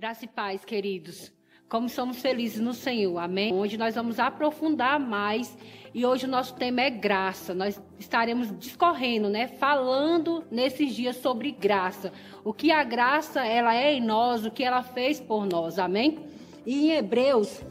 Graça e paz, queridos. Como somos felizes no Senhor, amém? Hoje nós vamos aprofundar mais e hoje o nosso tema é graça. Nós estaremos discorrendo, né, falando nesses dias sobre graça. O que a graça ela é em nós, o que ela fez por nós, amém? E em Hebreus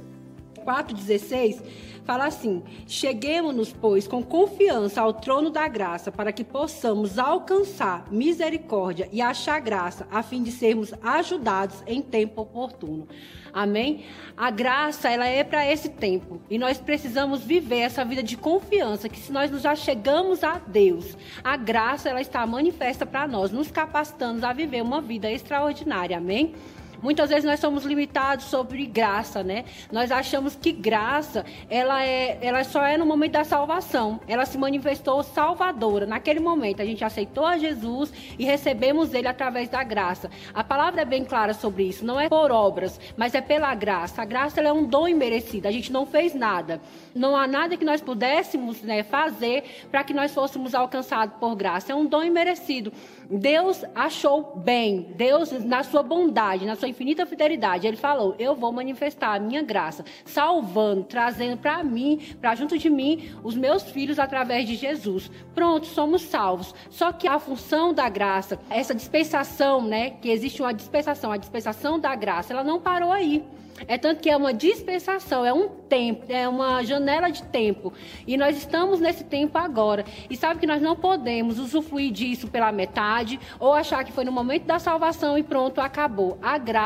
4:16 fala assim: Cheguemos-nos, pois, com confiança ao trono da graça, para que possamos alcançar misericórdia e achar graça, a fim de sermos ajudados em tempo oportuno. Amém? A graça, ela é para esse tempo. E nós precisamos viver essa vida de confiança, que se nós nos achegamos a Deus, a graça, ela está manifesta para nós, nos capacitando a viver uma vida extraordinária. Amém? Muitas vezes nós somos limitados sobre graça, né? Nós achamos que graça, ela, é, ela só é no momento da salvação. Ela se manifestou salvadora. Naquele momento, a gente aceitou a Jesus e recebemos ele através da graça. A palavra é bem clara sobre isso. Não é por obras, mas é pela graça. A graça é um dom imerecido. A gente não fez nada. Não há nada que nós pudéssemos né, fazer para que nós fôssemos alcançados por graça. É um dom imerecido. Deus achou bem. Deus, na sua bondade, na sua infinita fidelidade, ele falou: Eu vou manifestar a minha graça, salvando, trazendo para mim, para junto de mim, os meus filhos através de Jesus. Pronto, somos salvos. Só que a função da graça, essa dispensação, né, que existe uma dispensação, a dispensação da graça, ela não parou aí. É tanto que é uma dispensação, é um tempo, é uma janela de tempo. E nós estamos nesse tempo agora. E sabe que nós não podemos usufruir disso pela metade ou achar que foi no momento da salvação e pronto, acabou. A graça,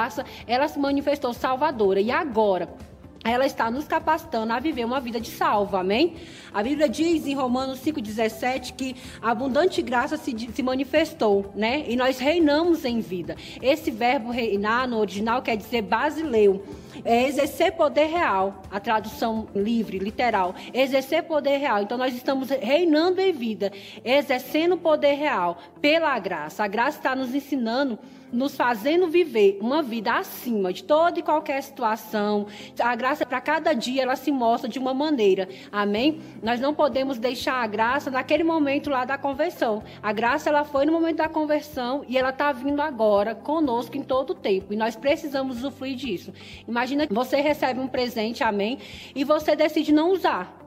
ela se manifestou salvadora. E agora? ela está nos capacitando a viver uma vida de salvo, amém? A Bíblia diz em Romanos 5,17 que abundante graça se, se manifestou, né? E nós reinamos em vida. Esse verbo reinar no original quer dizer basileu é exercer poder real, a tradução livre, literal, exercer poder real. Então nós estamos reinando em vida, exercendo poder real pela graça. A graça está nos ensinando nos fazendo viver uma vida acima de toda e qualquer situação. A graça para cada dia ela se mostra de uma maneira. Amém? Nós não podemos deixar a graça naquele momento lá da conversão. A graça ela foi no momento da conversão e ela está vindo agora conosco em todo o tempo. E nós precisamos usufruir disso. Imagina que você recebe um presente, amém? E você decide não usar.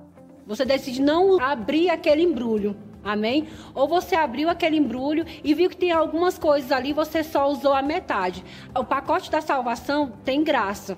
Você decide não abrir aquele embrulho. Amém? Ou você abriu aquele embrulho e viu que tem algumas coisas ali, você só usou a metade. O pacote da salvação tem graça.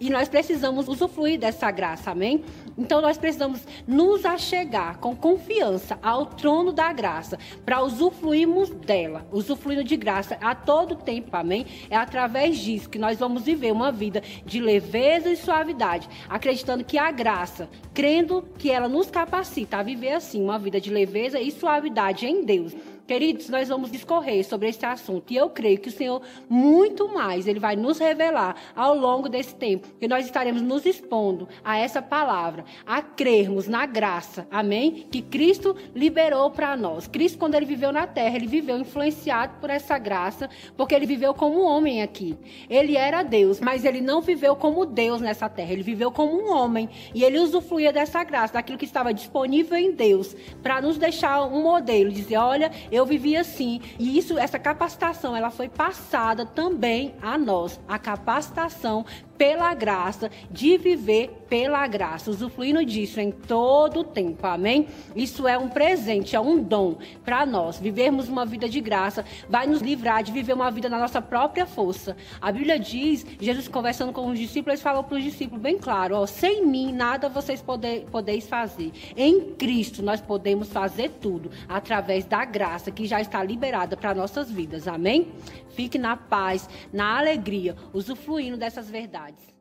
E nós precisamos usufruir dessa graça, amém? Então nós precisamos nos achegar com confiança ao trono da graça para usufruirmos dela, usufruindo de graça a todo tempo, amém? É através disso que nós vamos viver uma vida de leveza e suavidade, acreditando que a graça, crendo que ela nos capacita a viver assim, uma vida de leveza e suavidade em Deus. Queridos, nós vamos discorrer sobre esse assunto e eu creio que o Senhor, muito mais, Ele vai nos revelar ao longo desse tempo, que nós estaremos nos expondo a essa palavra, a crermos na graça, amém? Que Cristo liberou para nós. Cristo, quando Ele viveu na terra, Ele viveu influenciado por essa graça, porque Ele viveu como homem aqui. Ele era Deus, mas Ele não viveu como Deus nessa terra, Ele viveu como um homem e Ele usufruía dessa graça, daquilo que estava disponível em Deus, para nos deixar um modelo, dizer: olha eu vivi assim. E isso, essa capacitação, ela foi passada também a nós. A capacitação pela graça, de viver pela graça, usufruindo disso em todo o tempo, amém? Isso é um presente, é um dom para nós. Vivermos uma vida de graça vai nos livrar de viver uma vida na nossa própria força. A Bíblia diz, Jesus conversando com os discípulos, falou para os discípulos bem claro: ó, sem mim nada vocês poder, podeis fazer. Em Cristo nós podemos fazer tudo através da graça que já está liberada para nossas vidas, amém? Fique na paz, na alegria, usufruindo dessas verdades.